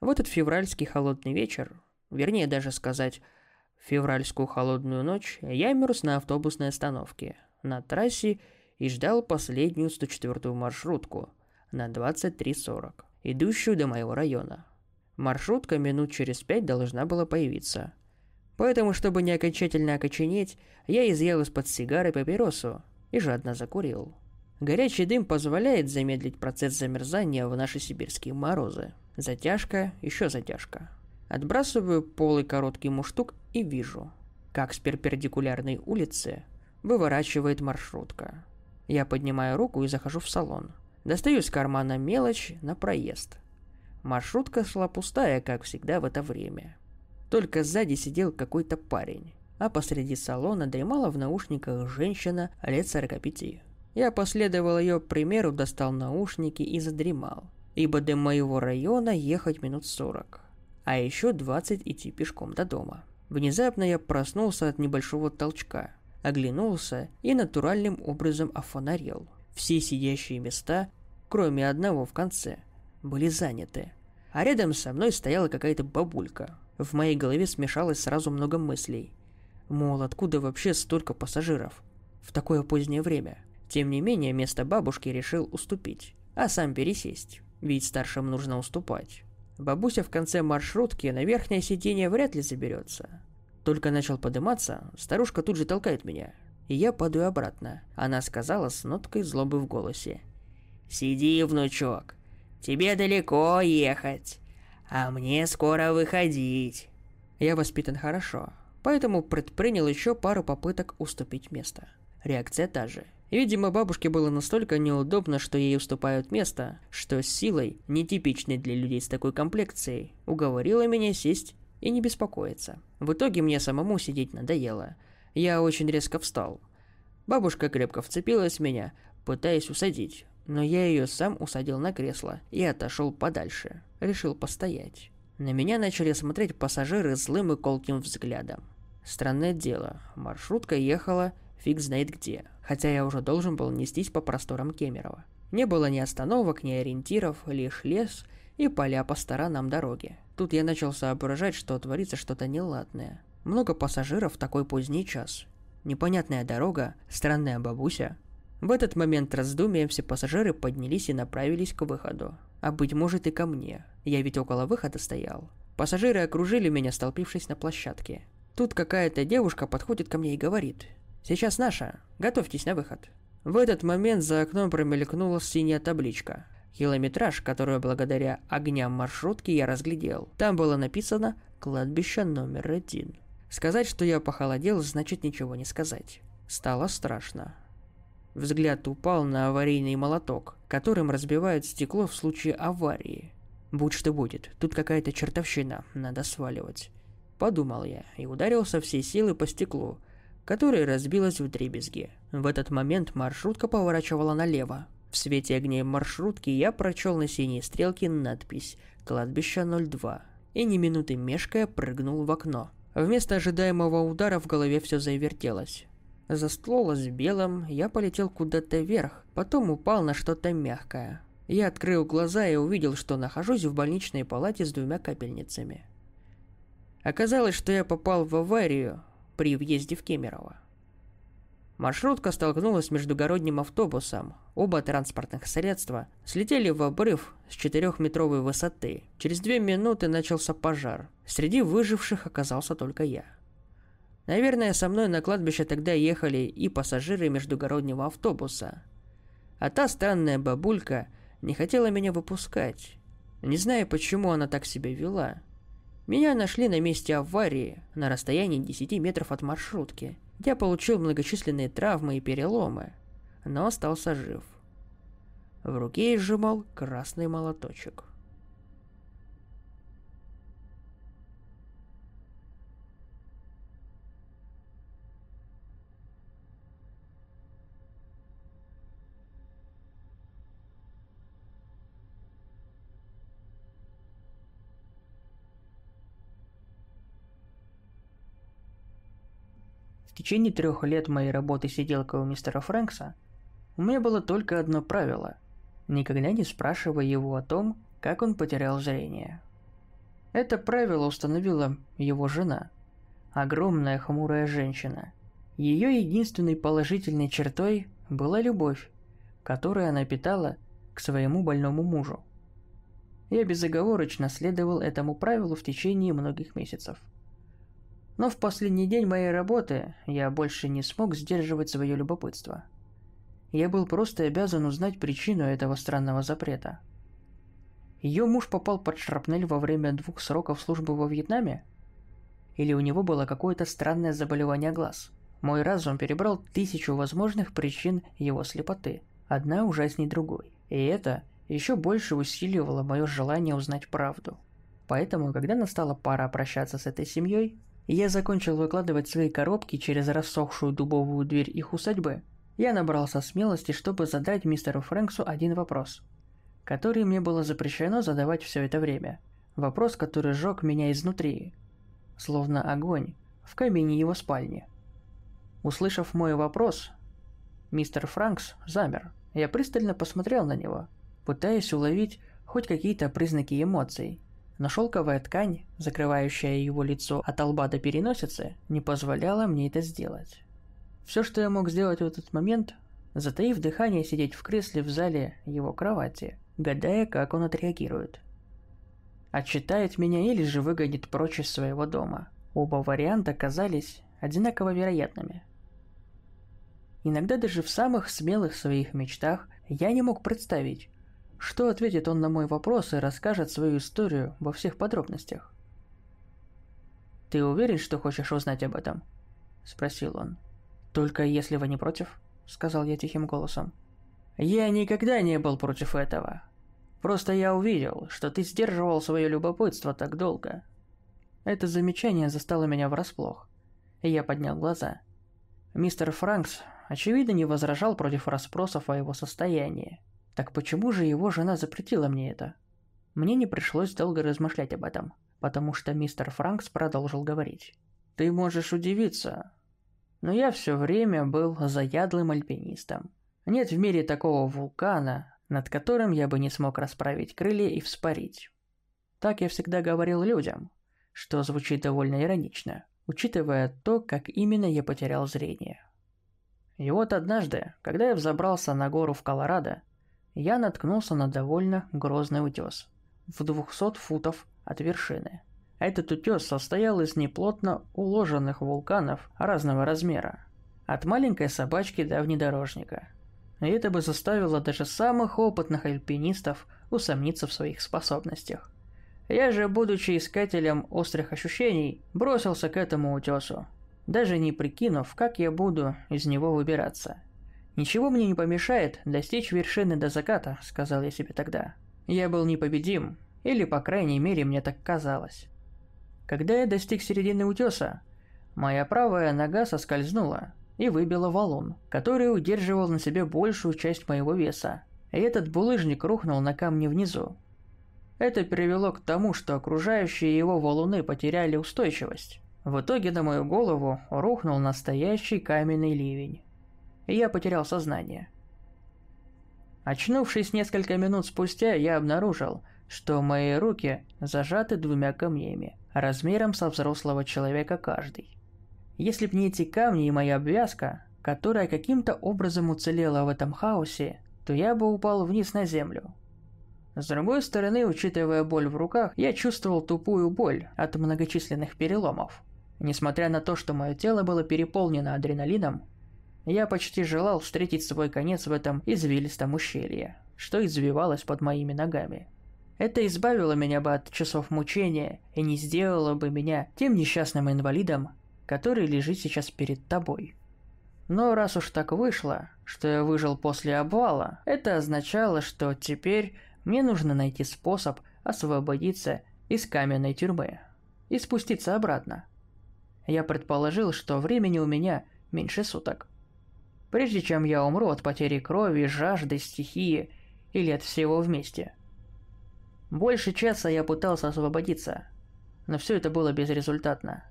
В этот февральский холодный вечер, вернее даже сказать, февральскую холодную ночь, я мерз на автобусной остановке, на трассе и ждал последнюю 104-ю маршрутку на 23.40, идущую до моего района. Маршрутка минут через пять должна была появиться. Поэтому, чтобы не окончательно окоченеть, я изъял из-под сигары папиросу и жадно закурил. Горячий дым позволяет замедлить процесс замерзания в наши сибирские морозы. Затяжка, еще затяжка. Отбрасываю полый короткий муштук и вижу, как с перпендикулярной улицы выворачивает маршрутка. Я поднимаю руку и захожу в салон. Достаю из кармана мелочь на проезд. Маршрутка шла пустая, как всегда в это время. Только сзади сидел какой-то парень, а посреди салона дремала в наушниках женщина лет 45. Я последовал ее примеру, достал наушники и задремал, ибо до моего района ехать минут 40, а еще 20 идти пешком до дома. Внезапно я проснулся от небольшого толчка, оглянулся и натуральным образом офонарел. Все сидящие места, кроме одного в конце, были заняты. А рядом со мной стояла какая-то бабулька. В моей голове смешалось сразу много мыслей. Мол, откуда вообще столько пассажиров? В такое позднее время. Тем не менее, место бабушки решил уступить, а сам пересесть, ведь старшим нужно уступать. Бабуся в конце маршрутки на верхнее сиденье вряд ли заберется. Только начал подниматься, старушка тут же толкает меня, и я падаю обратно. Она сказала с ноткой злобы в голосе. «Сиди, внучок, тебе далеко ехать, а мне скоро выходить». Я воспитан хорошо, поэтому предпринял еще пару попыток уступить место. Реакция та же. Видимо, бабушке было настолько неудобно, что ей уступают место, что с силой, нетипичной для людей с такой комплекцией, уговорила меня сесть и не беспокоиться. В итоге мне самому сидеть надоело. Я очень резко встал. Бабушка крепко вцепилась в меня, пытаясь усадить, но я ее сам усадил на кресло и отошел подальше. Решил постоять. На меня начали смотреть пассажиры злым и колким взглядом. Странное дело, маршрутка ехала фиг знает где, хотя я уже должен был нестись по просторам Кемерово. Не было ни остановок, ни ориентиров, лишь лес и поля по сторонам дороги. Тут я начал соображать, что творится что-то неладное. Много пассажиров в такой поздний час. Непонятная дорога, странная бабуся. В этот момент раздумия все пассажиры поднялись и направились к выходу. А быть может и ко мне. Я ведь около выхода стоял. Пассажиры окружили меня, столпившись на площадке. Тут какая-то девушка подходит ко мне и говорит. Сейчас наша. Готовьтесь на выход. В этот момент за окном промелькнула синяя табличка. Километраж, которую благодаря огням маршрутки я разглядел. Там было написано «Кладбище номер один». Сказать, что я похолодел, значит ничего не сказать. Стало страшно. Взгляд упал на аварийный молоток, которым разбивают стекло в случае аварии. Будь что будет, тут какая-то чертовщина, надо сваливать. Подумал я и ударил со всей силы по стеклу, которая разбилась в дребезги. В этот момент маршрутка поворачивала налево. В свете огней маршрутки я прочел на синей стрелке надпись «Кладбище 02» и ни минуты мешкая прыгнул в окно. Вместо ожидаемого удара в голове все завертелось. Застлолось белым, я полетел куда-то вверх, потом упал на что-то мягкое. Я открыл глаза и увидел, что нахожусь в больничной палате с двумя капельницами. Оказалось, что я попал в аварию, при въезде в Кемерово. Маршрутка столкнулась с междугородним автобусом. Оба транспортных средства слетели в обрыв с четырехметровой высоты. Через две минуты начался пожар. Среди выживших оказался только я. Наверное, со мной на кладбище тогда ехали и пассажиры междугороднего автобуса. А та странная бабулька не хотела меня выпускать. Не знаю, почему она так себя вела. Меня нашли на месте аварии, на расстоянии 10 метров от маршрутки. Я получил многочисленные травмы и переломы, но остался жив. В руке сжимал красный молоточек. В течение трех лет моей работы сиделкой у мистера Фрэнкса у меня было только одно правило – никогда не спрашивай его о том, как он потерял зрение. Это правило установила его жена. Огромная хмурая женщина. Ее единственной положительной чертой была любовь, которую она питала к своему больному мужу. Я безоговорочно следовал этому правилу в течение многих месяцев. Но в последний день моей работы я больше не смог сдерживать свое любопытство. Я был просто обязан узнать причину этого странного запрета. Ее муж попал под шрапнель во время двух сроков службы во Вьетнаме? Или у него было какое-то странное заболевание глаз? Мой разум перебрал тысячу возможных причин его слепоты, одна ужасней другой. И это еще больше усиливало мое желание узнать правду. Поэтому, когда настала пора прощаться с этой семьей, я закончил выкладывать свои коробки через рассохшую дубовую дверь их усадьбы, я набрался смелости, чтобы задать мистеру Фрэнксу один вопрос, который мне было запрещено задавать все это время. Вопрос, который сжег меня изнутри, словно огонь в камине его спальни. Услышав мой вопрос, мистер Франкс замер. Я пристально посмотрел на него, пытаясь уловить хоть какие-то признаки эмоций. Но шелковая ткань, закрывающая его лицо от лба до переносицы, не позволяла мне это сделать. Все, что я мог сделать в этот момент, затаив дыхание, сидеть в кресле в зале его кровати, гадая, как он отреагирует. Отчитает меня или же выгонит прочь из своего дома. Оба варианта казались одинаково вероятными. Иногда даже в самых смелых своих мечтах я не мог представить, что ответит он на мой вопрос и расскажет свою историю во всех подробностях. «Ты уверен, что хочешь узнать об этом?» – спросил он. «Только если вы не против», – сказал я тихим голосом. «Я никогда не был против этого. Просто я увидел, что ты сдерживал свое любопытство так долго». Это замечание застало меня врасплох, и я поднял глаза. Мистер Франкс, очевидно, не возражал против расспросов о его состоянии. Так почему же его жена запретила мне это? Мне не пришлось долго размышлять об этом, потому что мистер Франкс продолжил говорить. «Ты можешь удивиться, но я все время был заядлым альпинистом. Нет в мире такого вулкана, над которым я бы не смог расправить крылья и вспарить. Так я всегда говорил людям, что звучит довольно иронично, учитывая то, как именно я потерял зрение. И вот однажды, когда я взобрался на гору в Колорадо, я наткнулся на довольно грозный утес в 200 футов от вершины. Этот утес состоял из неплотно уложенных вулканов разного размера, от маленькой собачки до внедорожника. И это бы заставило даже самых опытных альпинистов усомниться в своих способностях. Я же, будучи искателем острых ощущений, бросился к этому утесу, даже не прикинув, как я буду из него выбираться. «Ничего мне не помешает достичь вершины до заката», — сказал я себе тогда. Я был непобедим, или, по крайней мере, мне так казалось. Когда я достиг середины утеса, моя правая нога соскользнула и выбила валун, который удерживал на себе большую часть моего веса, и этот булыжник рухнул на камни внизу. Это привело к тому, что окружающие его валуны потеряли устойчивость. В итоге на мою голову рухнул настоящий каменный ливень я потерял сознание. Очнувшись несколько минут спустя, я обнаружил, что мои руки зажаты двумя камнями, размером со взрослого человека каждый. Если б не эти камни и моя обвязка, которая каким-то образом уцелела в этом хаосе, то я бы упал вниз на землю. С другой стороны, учитывая боль в руках, я чувствовал тупую боль от многочисленных переломов. Несмотря на то, что мое тело было переполнено адреналином, я почти желал встретить свой конец в этом извилистом ущелье, что извивалось под моими ногами. Это избавило меня бы от часов мучения и не сделало бы меня тем несчастным инвалидом, который лежит сейчас перед тобой. Но раз уж так вышло, что я выжил после обвала, это означало, что теперь мне нужно найти способ освободиться из каменной тюрьмы и спуститься обратно. Я предположил, что времени у меня меньше суток прежде чем я умру от потери крови, жажды, стихии или от всего вместе. Больше часа я пытался освободиться, но все это было безрезультатно.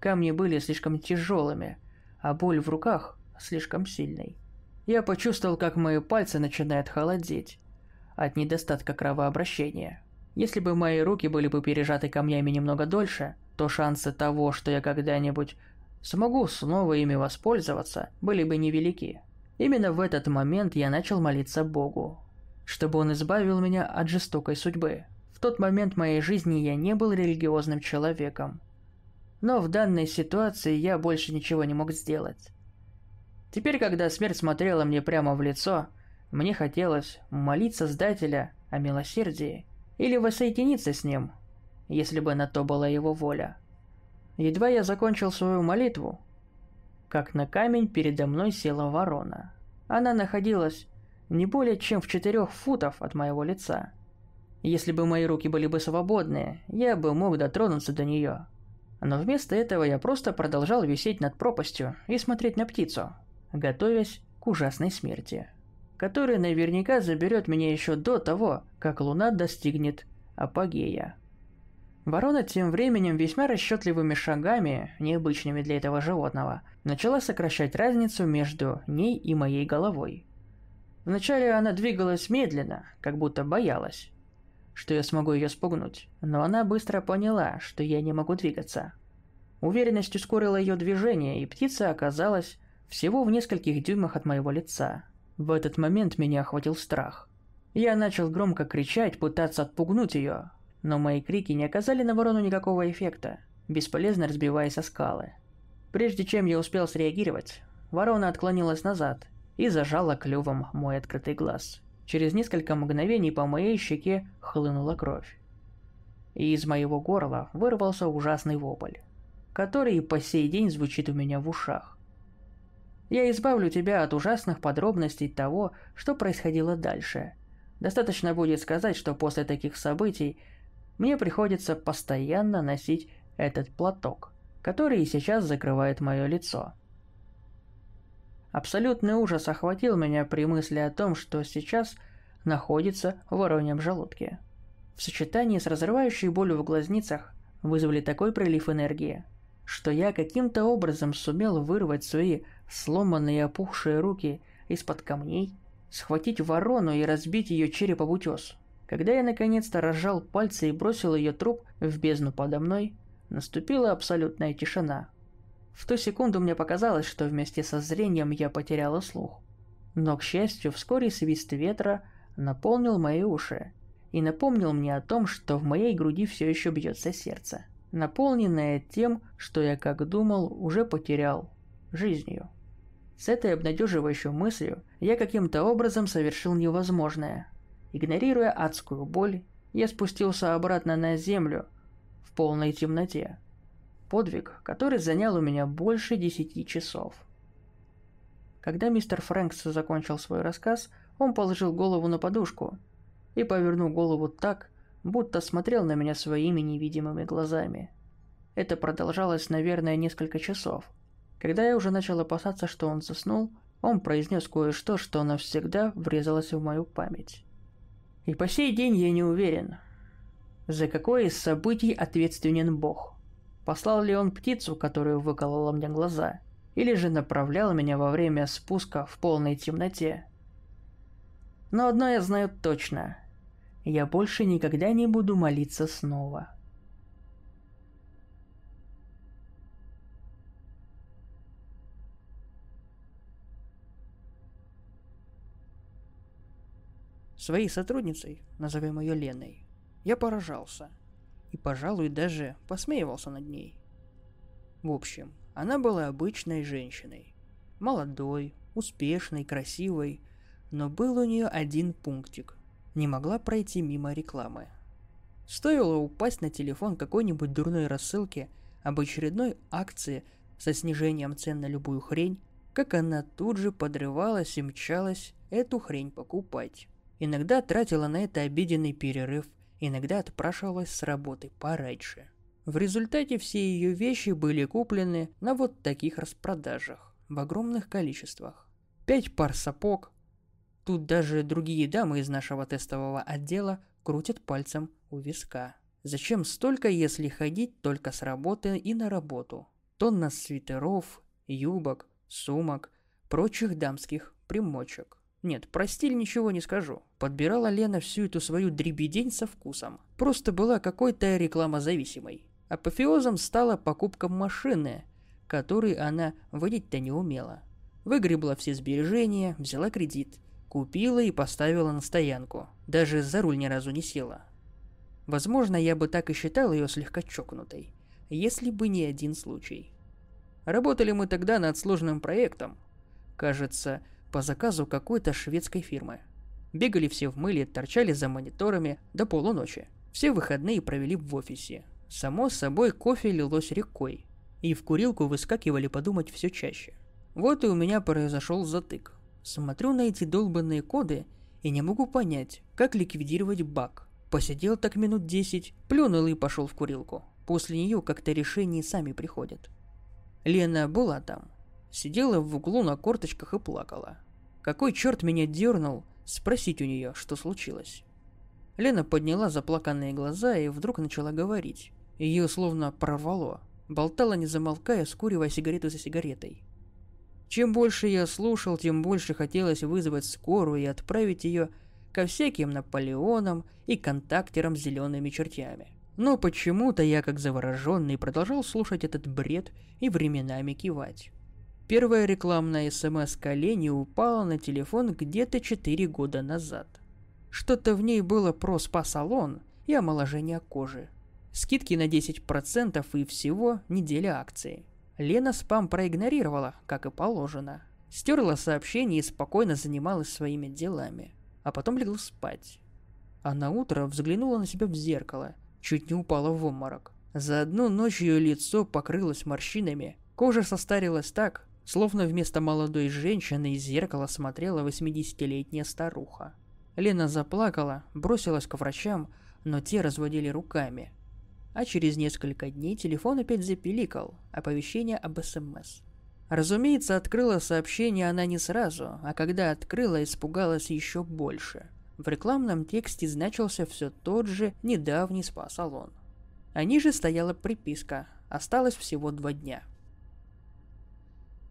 Камни были слишком тяжелыми, а боль в руках слишком сильной. Я почувствовал, как мои пальцы начинают холодеть от недостатка кровообращения. Если бы мои руки были бы пережаты камнями немного дольше, то шансы того, что я когда-нибудь смогу снова ими воспользоваться, были бы невелики. Именно в этот момент я начал молиться Богу, чтобы он избавил меня от жестокой судьбы. В тот момент моей жизни я не был религиозным человеком. Но в данной ситуации я больше ничего не мог сделать. Теперь, когда смерть смотрела мне прямо в лицо, мне хотелось молить Создателя о милосердии или воссоединиться с ним, если бы на то была его воля. Едва я закончил свою молитву, как на камень передо мной села ворона. Она находилась не более чем в четырех футов от моего лица. Если бы мои руки были бы свободны, я бы мог дотронуться до нее. Но вместо этого я просто продолжал висеть над пропастью и смотреть на птицу, готовясь к ужасной смерти, которая наверняка заберет меня еще до того, как луна достигнет апогея. Ворона тем временем весьма расчетливыми шагами, необычными для этого животного, начала сокращать разницу между ней и моей головой. Вначале она двигалась медленно, как будто боялась, что я смогу ее спугнуть, но она быстро поняла, что я не могу двигаться. Уверенность ускорила ее движение, и птица оказалась всего в нескольких дюймах от моего лица. В этот момент меня охватил страх. Я начал громко кричать, пытаться отпугнуть ее, но мои крики не оказали на ворону никакого эффекта, бесполезно разбиваясь о скалы. Прежде чем я успел среагировать, ворона отклонилась назад и зажала клювом мой открытый глаз. Через несколько мгновений по моей щеке хлынула кровь. И из моего горла вырвался ужасный вопль, который по сей день звучит у меня в ушах. Я избавлю тебя от ужасных подробностей того, что происходило дальше. Достаточно будет сказать, что после таких событий мне приходится постоянно носить этот платок, который и сейчас закрывает мое лицо. Абсолютный ужас охватил меня при мысли о том, что сейчас находится в вороньем желудке. В сочетании с разрывающей болью в глазницах вызвали такой прилив энергии, что я каким-то образом сумел вырвать свои сломанные опухшие руки из-под камней, схватить ворону и разбить ее череп об утес. Когда я наконец-то разжал пальцы и бросил ее труп в бездну подо мной, наступила абсолютная тишина. В ту секунду мне показалось, что вместе со зрением я потеряла слух. Но, к счастью, вскоре свист ветра наполнил мои уши и напомнил мне о том, что в моей груди все еще бьется сердце, наполненное тем, что я, как думал, уже потерял жизнью. С этой обнадеживающей мыслью я каким-то образом совершил невозможное – Игнорируя адскую боль, я спустился обратно на землю в полной темноте. Подвиг, который занял у меня больше десяти часов. Когда мистер Фрэнкс закончил свой рассказ, он положил голову на подушку и повернул голову так, будто смотрел на меня своими невидимыми глазами. Это продолжалось, наверное, несколько часов. Когда я уже начал опасаться, что он заснул, он произнес кое-что, что навсегда врезалось в мою память. И по сей день я не уверен, за какое из событий ответственен Бог. Послал ли он птицу, которая выколола мне глаза, или же направлял меня во время спуска в полной темноте. Но одно я знаю точно. Я больше никогда не буду молиться снова. Своей сотрудницей, назовем ее Леной, я поражался. И, пожалуй, даже посмеивался над ней. В общем, она была обычной женщиной. Молодой, успешной, красивой, но был у нее один пунктик. Не могла пройти мимо рекламы. Стоило упасть на телефон какой-нибудь дурной рассылки об очередной акции со снижением цен на любую хрень, как она тут же подрывалась и мчалась эту хрень покупать. Иногда тратила на это обеденный перерыв, иногда отпрашивалась с работы пораньше. В результате все ее вещи были куплены на вот таких распродажах, в огромных количествах. Пять пар сапог. Тут даже другие дамы из нашего тестового отдела крутят пальцем у виска. Зачем столько, если ходить только с работы и на работу? Тонна свитеров, юбок, сумок, прочих дамских примочек. Нет, про стиль ничего не скажу. Подбирала Лена всю эту свою дребедень со вкусом. Просто была какой-то рекламозависимой. Апофеозом стала покупка машины, которой она водить-то не умела. Выгребла все сбережения, взяла кредит, купила и поставила на стоянку. Даже за руль ни разу не села. Возможно, я бы так и считал ее слегка чокнутой, если бы не один случай. Работали мы тогда над сложным проектом. Кажется, по заказу какой-то шведской фирмы. Бегали все в мыле, торчали за мониторами до полуночи. Все выходные провели в офисе. Само собой, кофе лилось рекой. И в курилку выскакивали подумать все чаще. Вот и у меня произошел затык. Смотрю на эти долбанные коды и не могу понять, как ликвидировать баг. Посидел так минут 10, плюнул и пошел в курилку. После нее как-то решения сами приходят. Лена была там. Сидела в углу на корточках и плакала. Какой черт меня дернул спросить у нее, что случилось. Лена подняла заплаканные глаза и вдруг начала говорить. Ее словно прорвало. Болтала не замолкая, скуривая сигарету за сигаретой. Чем больше я слушал, тем больше хотелось вызвать скорую и отправить ее ко всяким Наполеонам и контактерам с зелеными чертями. Но почему-то я, как завороженный, продолжал слушать этот бред и временами кивать. Первая рекламная смс Лени упала на телефон где-то 4 года назад. Что-то в ней было про спа-салон и омоложение кожи. Скидки на 10% и всего неделя акции. Лена спам проигнорировала, как и положено. Стерла сообщение и спокойно занималась своими делами. А потом легла спать. А на утро взглянула на себя в зеркало, чуть не упала в обморок. За одну ночь ее лицо покрылось морщинами, кожа состарилась так, словно вместо молодой женщины из зеркала смотрела 80-летняя старуха. Лена заплакала, бросилась к врачам, но те разводили руками – а через несколько дней телефон опять запиликал, оповещение об СМС. Разумеется, открыла сообщение она не сразу, а когда открыла, испугалась еще больше. В рекламном тексте значился все тот же недавний спа-салон. А ниже стояла приписка «Осталось всего два дня».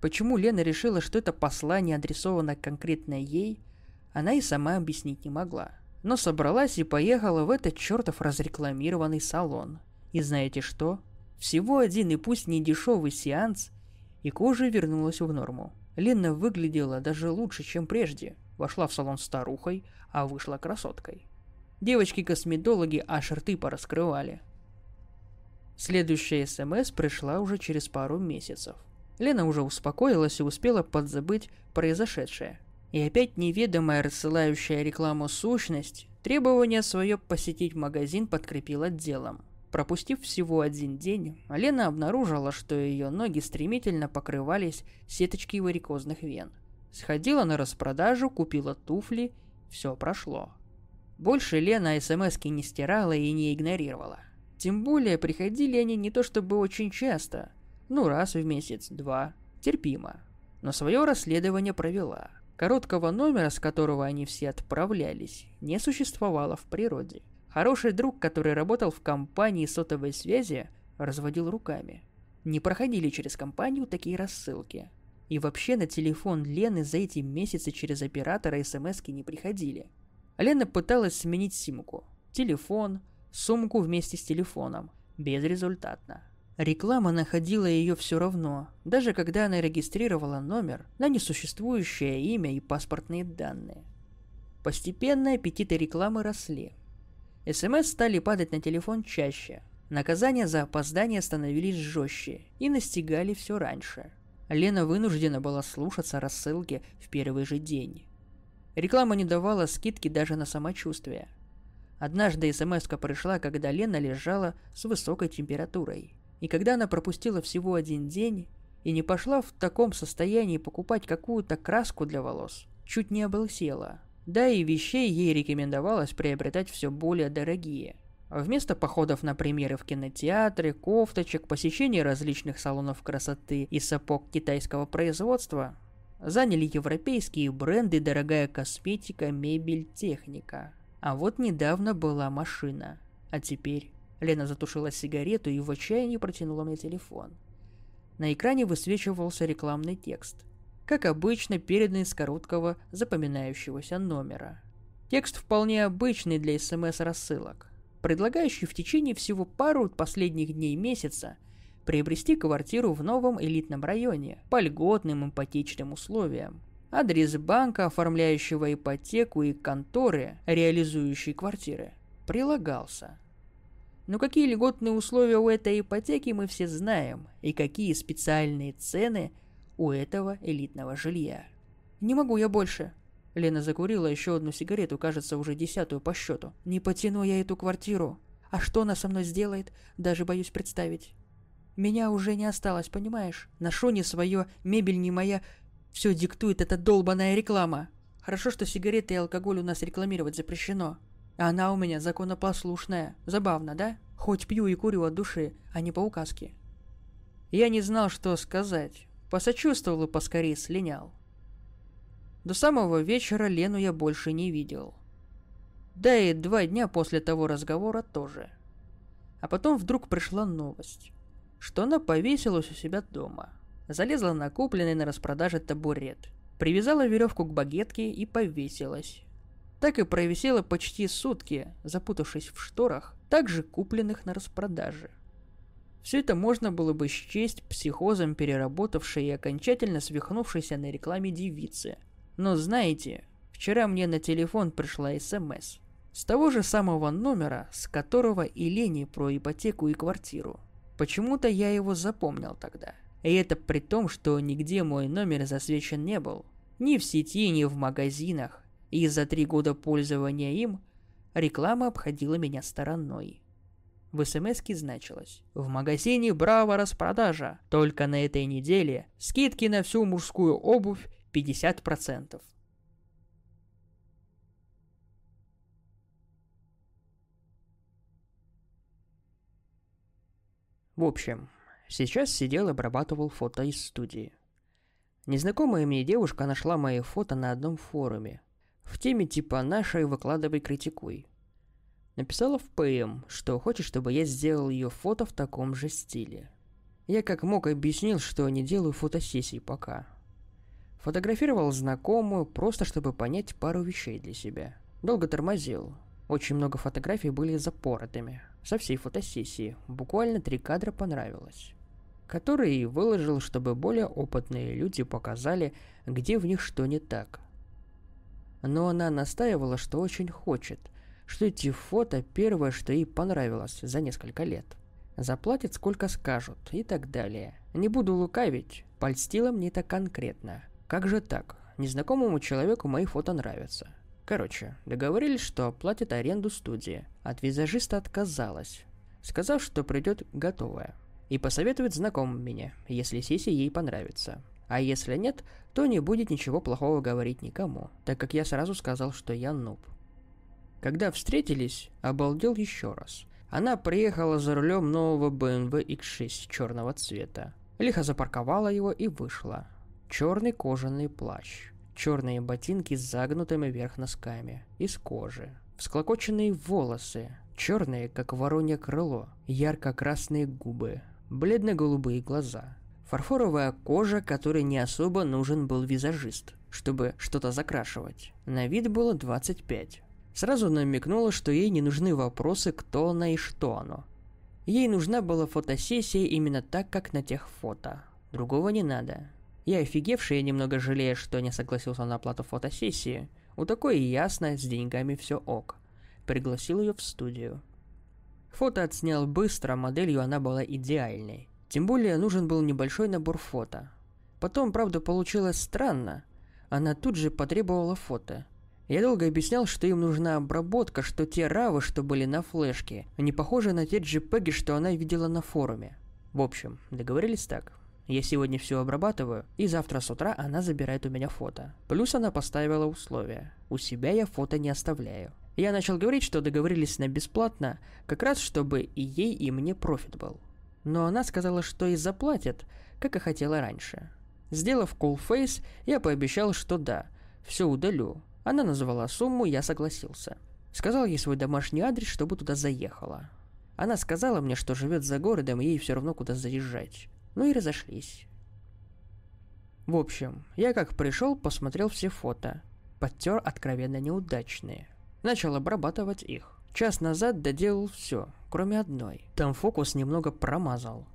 Почему Лена решила, что это послание адресовано конкретно ей, она и сама объяснить не могла. Но собралась и поехала в этот чертов разрекламированный салон, и знаете что? Всего один и пусть не дешевый сеанс, и кожа вернулась в норму. Лена выглядела даже лучше, чем прежде. Вошла в салон старухой, а вышла красоткой. Девочки-косметологи аж рты пораскрывали. Следующая СМС пришла уже через пару месяцев. Лена уже успокоилась и успела подзабыть произошедшее. И опять неведомая рассылающая рекламу сущность требование свое посетить магазин подкрепила делом. Пропустив всего один день, Лена обнаружила, что ее ноги стремительно покрывались сеточкой варикозных вен. Сходила на распродажу, купила туфли, все прошло. Больше Лена смски не стирала и не игнорировала. Тем более приходили они не то чтобы очень часто, ну раз в месяц, два, терпимо. Но свое расследование провела. Короткого номера, с которого они все отправлялись, не существовало в природе – Хороший друг, который работал в компании сотовой связи, разводил руками. Не проходили через компанию такие рассылки. И вообще на телефон Лены за эти месяцы через оператора смс не приходили. Лена пыталась сменить симку. Телефон, сумку вместе с телефоном. Безрезультатно. Реклама находила ее все равно, даже когда она регистрировала номер на несуществующее имя и паспортные данные. Постепенно аппетиты рекламы росли. СМС стали падать на телефон чаще. Наказания за опоздание становились жестче и настигали все раньше. Лена вынуждена была слушаться рассылки в первый же день. Реклама не давала скидки даже на самочувствие. Однажды смс пришла, когда Лена лежала с высокой температурой. И когда она пропустила всего один день и не пошла в таком состоянии покупать какую-то краску для волос, чуть не облысела – да и вещей ей рекомендовалось приобретать все более дорогие. Вместо походов на премьеры в кинотеатры, кофточек, посещения различных салонов красоты и сапог китайского производства, заняли европейские бренды, дорогая косметика, мебель, техника. А вот недавно была машина. А теперь... Лена затушила сигарету и в отчаянии протянула мне телефон. На экране высвечивался рекламный текст. как обычно переданный с короткого запоминающегося номера. Текст вполне обычный для СМС-рассылок, предлагающий в течение всего пару последних дней месяца приобрести квартиру в новом элитном районе по льготным ипотечным условиям. Адрес банка, оформляющего ипотеку и конторы, реализующей квартиры, прилагался. Но какие льготные условия у этой ипотеки мы все знаем, и какие специальные цены у этого элитного жилья. «Не могу я больше», Лена закурила еще одну сигарету, кажется, уже десятую по счету. «Не потяну я эту квартиру. А что она со мной сделает, даже боюсь представить. Меня уже не осталось, понимаешь? Ношу не свое, мебель не моя. Все диктует эта долбаная реклама. Хорошо, что сигареты и алкоголь у нас рекламировать запрещено. Она у меня законопослушная. Забавно, да? Хоть пью и курю от души, а не по указке. Я не знал, что сказать. Посочувствовал и поскорее слинял. До самого вечера Лену я больше не видел. Да и два дня после того разговора тоже. А потом вдруг пришла новость что она повесилась у себя дома. Залезла на купленный на распродаже табурет, привязала веревку к багетке и повесилась. Так и провисела почти сутки, запутавшись в шторах, также купленных на распродаже. Все это можно было бы счесть психозом переработавшей и окончательно свихнувшейся на рекламе девицы. Но знаете, вчера мне на телефон пришла СМС. С того же самого номера, с которого и Лене про ипотеку и квартиру. Почему-то я его запомнил тогда. И это при том, что нигде мой номер засвечен не был. Ни в сети, ни в магазинах. И за три года пользования им реклама обходила меня стороной. В смс значилось «В магазине Браво распродажа. Только на этой неделе скидки на всю мужскую обувь 50%. В общем, сейчас сидел и обрабатывал фото из студии. Незнакомая мне девушка нашла мои фото на одном форуме. В теме типа «Нашей выкладывай, критикуй». Написала в ПМ, что хочет, чтобы я сделал ее фото в таком же стиле. Я как мог объяснил, что не делаю фотосессий пока. Фотографировал знакомую, просто чтобы понять пару вещей для себя. Долго тормозил. Очень много фотографий были запоротыми со всей фотосессии. Буквально три кадра понравилось. Который выложил, чтобы более опытные люди показали, где в них что не так. Но она настаивала, что очень хочет, что эти фото первое, что ей понравилось за несколько лет. Заплатят сколько скажут и так далее. Не буду лукавить, польстила мне это конкретно. Как же так? Незнакомому человеку мои фото нравятся. Короче, договорились, что оплатит аренду студии. От визажиста отказалась, сказав, что придет готовая. И посоветует знакомым меня, если сессия ей понравится. А если нет, то не будет ничего плохого говорить никому, так как я сразу сказал, что я нуб. Когда встретились, обалдел еще раз. Она приехала за рулем нового BMW X6 черного цвета. Лихо запарковала его и вышла. Черный кожаный плащ черные ботинки с загнутыми вверх носками, из кожи, всклокоченные волосы, черные, как воронье крыло, ярко-красные губы, бледно-голубые глаза, фарфоровая кожа, которой не особо нужен был визажист, чтобы что-то закрашивать. На вид было 25. Сразу намекнула, что ей не нужны вопросы, кто она и что оно. Ей нужна была фотосессия именно так, как на тех фото. Другого не надо. Я офигевший и немного жалею, что не согласился на оплату фотосессии. У такой ясно, с деньгами все ок. Пригласил ее в студию. Фото отснял быстро, моделью она была идеальной. Тем более нужен был небольшой набор фото. Потом, правда, получилось странно. Она тут же потребовала фото. Я долго объяснял, что им нужна обработка, что те равы, что были на флешке, не похожи на те JPEG, что она видела на форуме. В общем, договорились так. Я сегодня все обрабатываю, и завтра с утра она забирает у меня фото. Плюс она поставила условия. У себя я фото не оставляю. Я начал говорить, что договорились на бесплатно, как раз чтобы и ей, и мне профит был. Но она сказала, что и заплатит, как и хотела раньше. Сделав face, я пообещал, что да, все удалю. Она назвала сумму, я согласился. Сказал ей свой домашний адрес, чтобы туда заехала. Она сказала мне, что живет за городом, и ей все равно куда заезжать ну и разошлись. В общем, я как пришел, посмотрел все фото. Подтер откровенно неудачные. Начал обрабатывать их. Час назад доделал все, кроме одной. Там фокус немного промазал.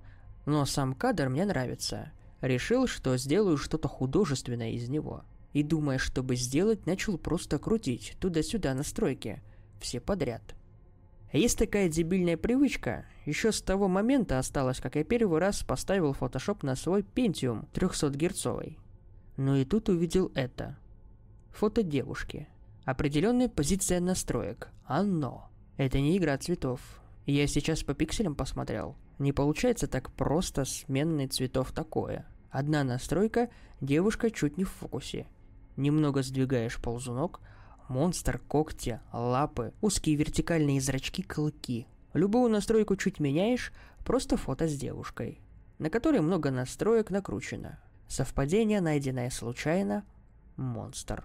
Но сам кадр мне нравится. Решил, что сделаю что-то художественное из него. И думая, чтобы сделать, начал просто крутить туда-сюда настройки. Все подряд. Есть такая дебильная привычка. Еще с того момента осталось, как я первый раз поставил Photoshop на свой Pentium 300 герцовый. Но и тут увидел это. Фото девушки. Определенная позиция настроек. Оно. Это не игра цветов. Я сейчас по пикселям посмотрел. Не получается так просто сменный цветов такое. Одна настройка, девушка чуть не в фокусе. Немного сдвигаешь ползунок, монстр, когти, лапы, узкие вертикальные зрачки, клыки. Любую настройку чуть меняешь, просто фото с девушкой, на которой много настроек накручено. Совпадение, найденное случайно, монстр.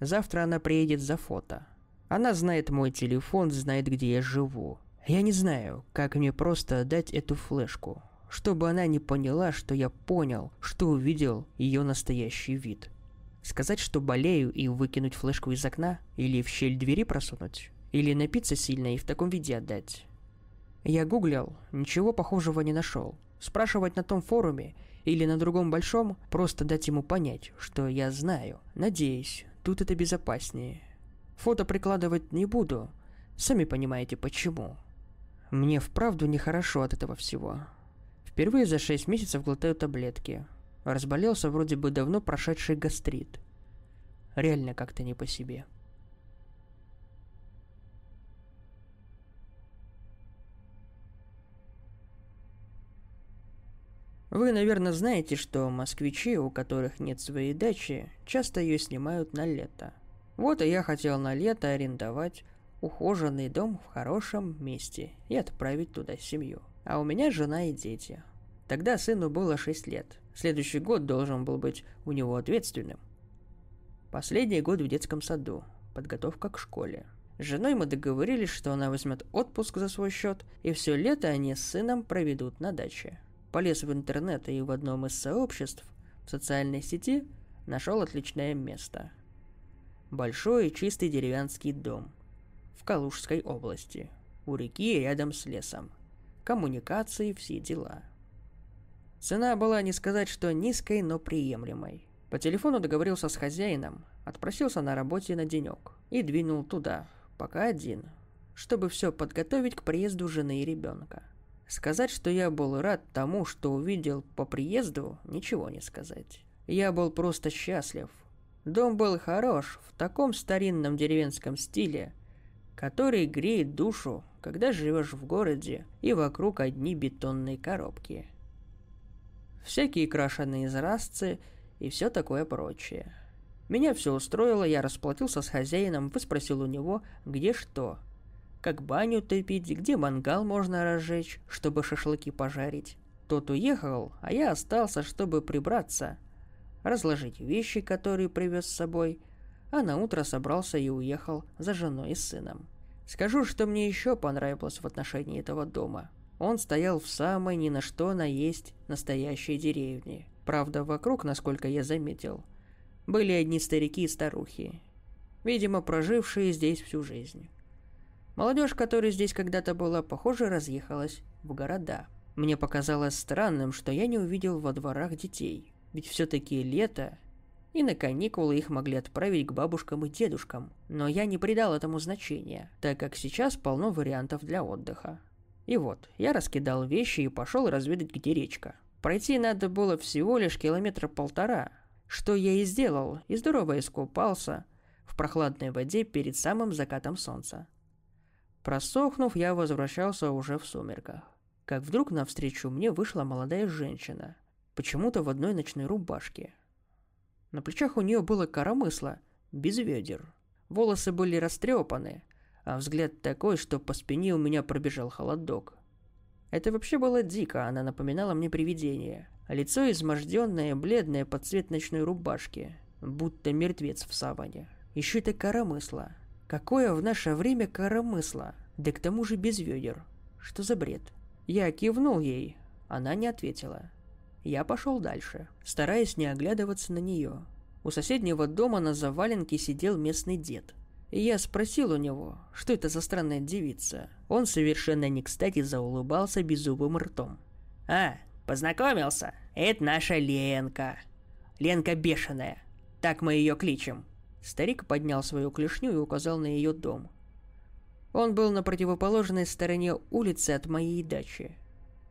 Завтра она приедет за фото. Она знает мой телефон, знает, где я живу. Я не знаю, как мне просто дать эту флешку, чтобы она не поняла, что я понял, что увидел ее настоящий вид. Сказать, что болею и выкинуть флешку из окна? Или в щель двери просунуть? Или напиться сильно и в таком виде отдать? Я гуглил, ничего похожего не нашел. Спрашивать на том форуме или на другом большом, просто дать ему понять, что я знаю. Надеюсь, тут это безопаснее. Фото прикладывать не буду. Сами понимаете, почему. Мне вправду нехорошо от этого всего. Впервые за шесть месяцев глотаю таблетки. Разболелся вроде бы давно прошедший гастрит. Реально как-то не по себе. Вы, наверное, знаете, что москвичи, у которых нет своей дачи, часто ее снимают на лето. Вот и я хотел на лето арендовать ухоженный дом в хорошем месте и отправить туда семью. А у меня жена и дети. Тогда сыну было 6 лет. Следующий год должен был быть у него ответственным. Последний год в детском саду. Подготовка к школе. С женой мы договорились, что она возьмет отпуск за свой счет, и все лето они с сыном проведут на даче. Полез в интернет и в одном из сообществ в социальной сети нашел отличное место. Большой и чистый деревянский дом – в Калужской области, у реки рядом с лесом. Коммуникации, все дела. Цена была не сказать, что низкой, но приемлемой. По телефону договорился с хозяином, отпросился на работе на денек и двинул туда, пока один, чтобы все подготовить к приезду жены и ребенка. Сказать, что я был рад тому, что увидел по приезду, ничего не сказать. Я был просто счастлив. Дом был хорош, в таком старинном деревенском стиле, который греет душу, когда живешь в городе и вокруг одни бетонные коробки. Всякие крашеные изразцы и все такое прочее. Меня все устроило, я расплатился с хозяином, выспросил у него, где что. Как баню топить, где мангал можно разжечь, чтобы шашлыки пожарить. Тот уехал, а я остался, чтобы прибраться, разложить вещи, которые привез с собой, а на утро собрался и уехал за женой и сыном. Скажу, что мне еще понравилось в отношении этого дома. Он стоял в самой ни на что наесть настоящей деревне. Правда, вокруг, насколько я заметил, были одни старики и старухи, видимо, прожившие здесь всю жизнь. Молодежь, которая здесь когда-то была, похоже, разъехалась в города. Мне показалось странным, что я не увидел во дворах детей. Ведь все-таки лето, и на каникулы их могли отправить к бабушкам и дедушкам. Но я не придал этому значения, так как сейчас полно вариантов для отдыха. И вот, я раскидал вещи и пошел разведать, где речка. Пройти надо было всего лишь километра полтора, что я и сделал, и здорово искупался в прохладной воде перед самым закатом солнца. Просохнув, я возвращался уже в сумерках. Как вдруг навстречу мне вышла молодая женщина, почему-то в одной ночной рубашке – на плечах у нее было коромысло, без ведер. Волосы были растрепаны, а взгляд такой, что по спине у меня пробежал холодок. Это вообще было дико, она напоминала мне привидение. Лицо изможденное, бледное под цвет ночной рубашки, будто мертвец в саване. Еще это коромысло. Какое в наше время коромысло? Да к тому же без ведер. Что за бред? Я кивнул ей, она не ответила. Я пошел дальше, стараясь не оглядываться на нее. У соседнего дома на заваленке сидел местный дед. И я спросил у него, что это за странная девица. Он совершенно не кстати заулыбался беззубым ртом. «А, познакомился? Это наша Ленка. Ленка бешеная. Так мы ее кличем». Старик поднял свою клешню и указал на ее дом. Он был на противоположной стороне улицы от моей дачи.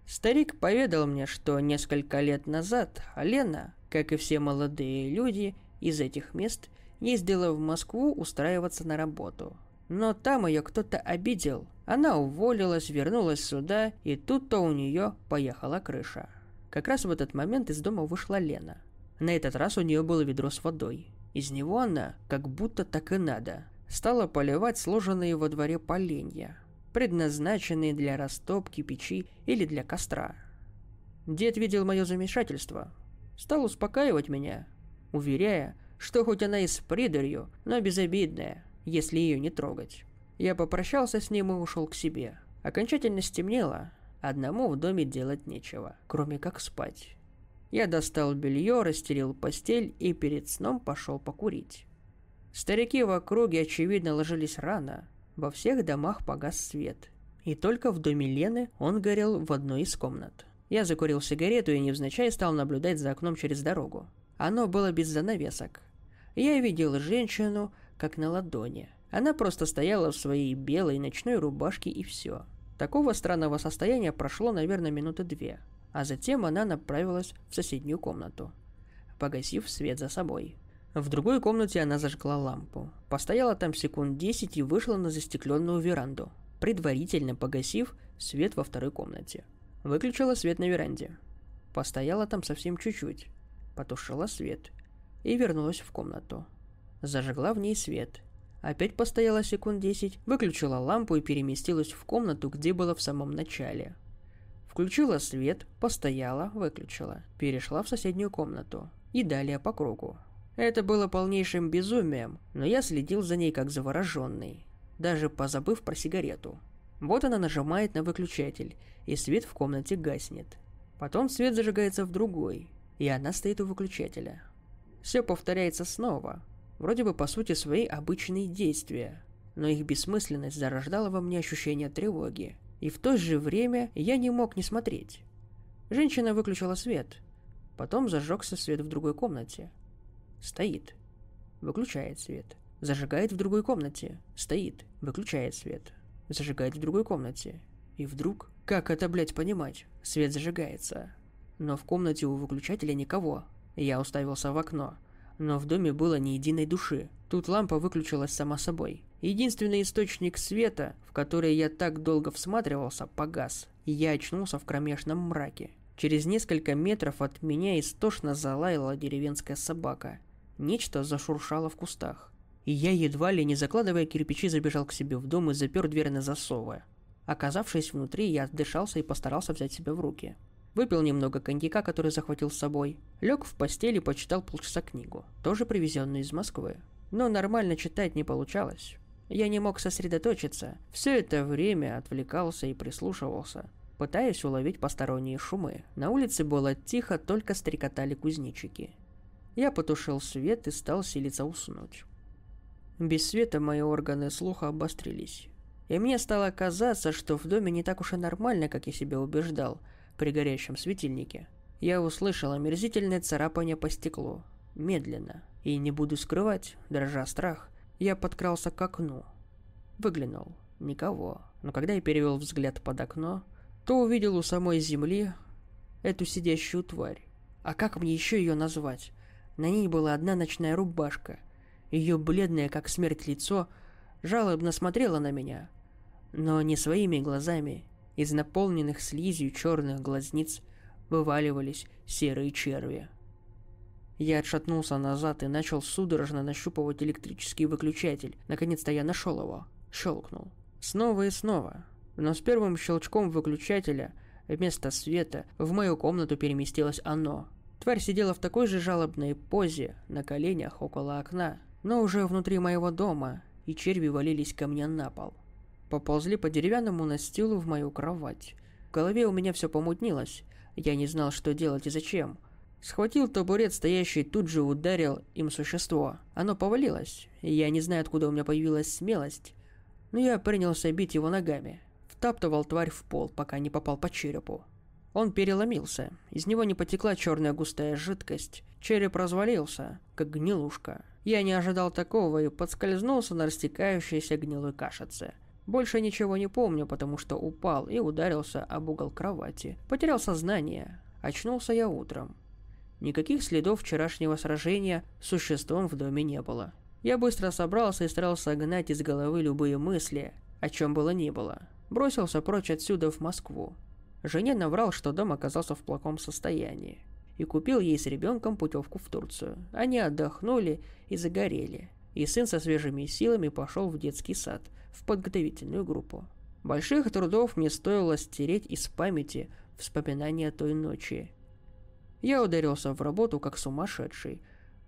Старик поведал мне, что несколько лет назад Лена, как и все молодые люди из этих мест, ездила в Москву устраиваться на работу. Но там ее кто-то обидел. Она уволилась, вернулась сюда, и тут-то у нее поехала крыша. Как раз в этот момент из дома вышла Лена. На этот раз у нее было ведро с водой. Из него она, как будто так и надо, стала поливать сложенные во дворе поленья, предназначенные для растопки печи или для костра. Дед видел мое замешательство, стал успокаивать меня, уверяя, что хоть она и с придурью, но безобидная, если ее не трогать. Я попрощался с ним и ушел к себе. Окончательно стемнело, одному в доме делать нечего, кроме как спать. Я достал белье, расстелил постель и перед сном пошел покурить. Старики в округе, очевидно, ложились рано. Во всех домах погас свет. И только в доме Лены он горел в одной из комнат. Я закурил сигарету и невзначай стал наблюдать за окном через дорогу. Оно было без занавесок. Я видел женщину, как на ладони. Она просто стояла в своей белой ночной рубашке и все. Такого странного состояния прошло, наверное, минуты две. А затем она направилась в соседнюю комнату, погасив свет за собой. В другой комнате она зажгла лампу. Постояла там секунд десять и вышла на застекленную веранду, предварительно погасив свет во второй комнате. Выключила свет на веранде. Постояла там совсем чуть-чуть. Потушила свет. И вернулась в комнату. Зажгла в ней свет. Опять постояла секунд десять, выключила лампу и переместилась в комнату, где была в самом начале. Включила свет, постояла, выключила. Перешла в соседнюю комнату. И далее по кругу. Это было полнейшим безумием, но я следил за ней как завороженный, даже позабыв про сигарету. Вот она нажимает на выключатель, и свет в комнате гаснет. Потом свет зажигается в другой, и она стоит у выключателя. Все повторяется снова, вроде бы по сути свои обычные действия, но их бессмысленность зарождала во мне ощущение тревоги. И в то же время я не мог не смотреть. Женщина выключила свет. Потом зажегся свет в другой комнате. Стоит. Выключает свет. Зажигает в другой комнате. Стоит. Выключает свет. Зажигает в другой комнате. И вдруг... Как это, блядь, понимать? Свет зажигается. Но в комнате у выключателя никого. Я уставился в окно. Но в доме было ни единой души. Тут лампа выключилась сама собой. Единственный источник света, в который я так долго всматривался, погас. И я очнулся в кромешном мраке. Через несколько метров от меня истошно залаяла деревенская собака. Нечто зашуршало в кустах. И я, едва ли не закладывая кирпичи, забежал к себе в дом и запер дверь на засовы. Оказавшись внутри, я отдышался и постарался взять себя в руки. Выпил немного коньяка, который захватил с собой. Лег в постель и почитал полчаса книгу, тоже привезенную из Москвы. Но нормально читать не получалось. Я не мог сосредоточиться. Все это время отвлекался и прислушивался, пытаясь уловить посторонние шумы. На улице было тихо, только стрекотали кузнечики. Я потушил свет и стал силиться уснуть. Без света мои органы слуха обострились. И мне стало казаться, что в доме не так уж и нормально, как я себя убеждал, при горящем светильнике. Я услышал омерзительное царапание по стеклу. Медленно. И не буду скрывать, дрожа страх, я подкрался к окну. Выглянул. Никого. Но когда я перевел взгляд под окно, то увидел у самой земли эту сидящую тварь. А как мне еще ее назвать? На ней была одна ночная рубашка. Ее бледное, как смерть, лицо жалобно смотрело на меня. Но не своими глазами. Из наполненных слизью черных глазниц вываливались серые черви. Я отшатнулся назад и начал судорожно нащупывать электрический выключатель. Наконец-то я нашел его. Щелкнул. Снова и снова. Но с первым щелчком выключателя вместо света в мою комнату переместилось оно. Тварь сидела в такой же жалобной позе, на коленях около окна, но уже внутри моего дома, и черви валились ко мне на пол. Поползли по деревянному настилу в мою кровать. В голове у меня все помутнилось. Я не знал, что делать и зачем. Схватил табурет, стоящий тут же ударил им существо. Оно повалилось. Я не знаю, откуда у меня появилась смелость. Но я принялся бить его ногами. Втаптывал тварь в пол, пока не попал по черепу. Он переломился. Из него не потекла черная густая жидкость. Череп развалился, как гнилушка. Я не ожидал такого и подскользнулся на растекающейся гнилой кашице. Больше ничего не помню, потому что упал и ударился об угол кровати. Потерял сознание. Очнулся я утром. Никаких следов вчерашнего сражения с существом в доме не было. Я быстро собрался и старался гнать из головы любые мысли, о чем было ни было. Бросился прочь отсюда в Москву. Жене наврал, что дом оказался в плохом состоянии. И купил ей с ребенком путевку в Турцию. Они отдохнули и загорели. И сын со свежими силами пошел в детский сад, в подготовительную группу. Больших трудов мне стоило стереть из памяти вспоминания той ночи. Я ударился в работу как сумасшедший,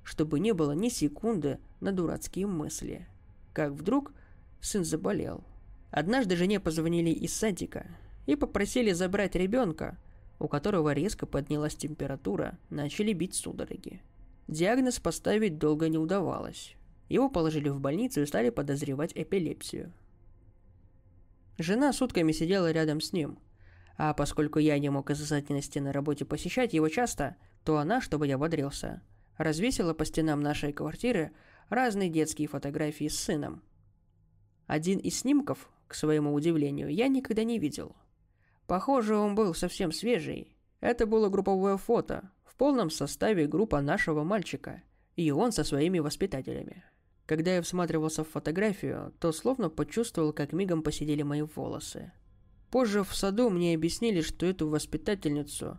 чтобы не было ни секунды на дурацкие мысли. Как вдруг сын заболел. Однажды жене позвонили из садика и попросили забрать ребенка, у которого резко поднялась температура, начали бить судороги. Диагноз поставить долго не удавалось. Его положили в больницу и стали подозревать эпилепсию. Жена сутками сидела рядом с ним, а поскольку я не мог из-за занятости на работе посещать его часто, то она, чтобы я бодрился, развесила по стенам нашей квартиры разные детские фотографии с сыном. Один из снимков, к своему удивлению, я никогда не видел. Похоже, он был совсем свежий. Это было групповое фото, в полном составе группа нашего мальчика, и он со своими воспитателями. Когда я всматривался в фотографию, то словно почувствовал, как мигом посидели мои волосы. Позже в саду мне объяснили, что эту воспитательницу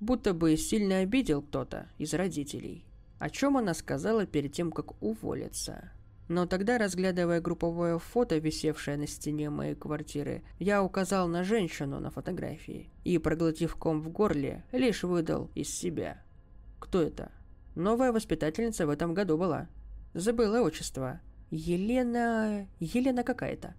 будто бы сильно обидел кто-то из родителей, о чем она сказала перед тем, как уволиться. Но тогда, разглядывая групповое фото, висевшее на стене моей квартиры, я указал на женщину на фотографии и, проглотив ком в горле, лишь выдал из себя. Кто это? Новая воспитательница в этом году была. Забыла отчество. Елена... Елена какая-то.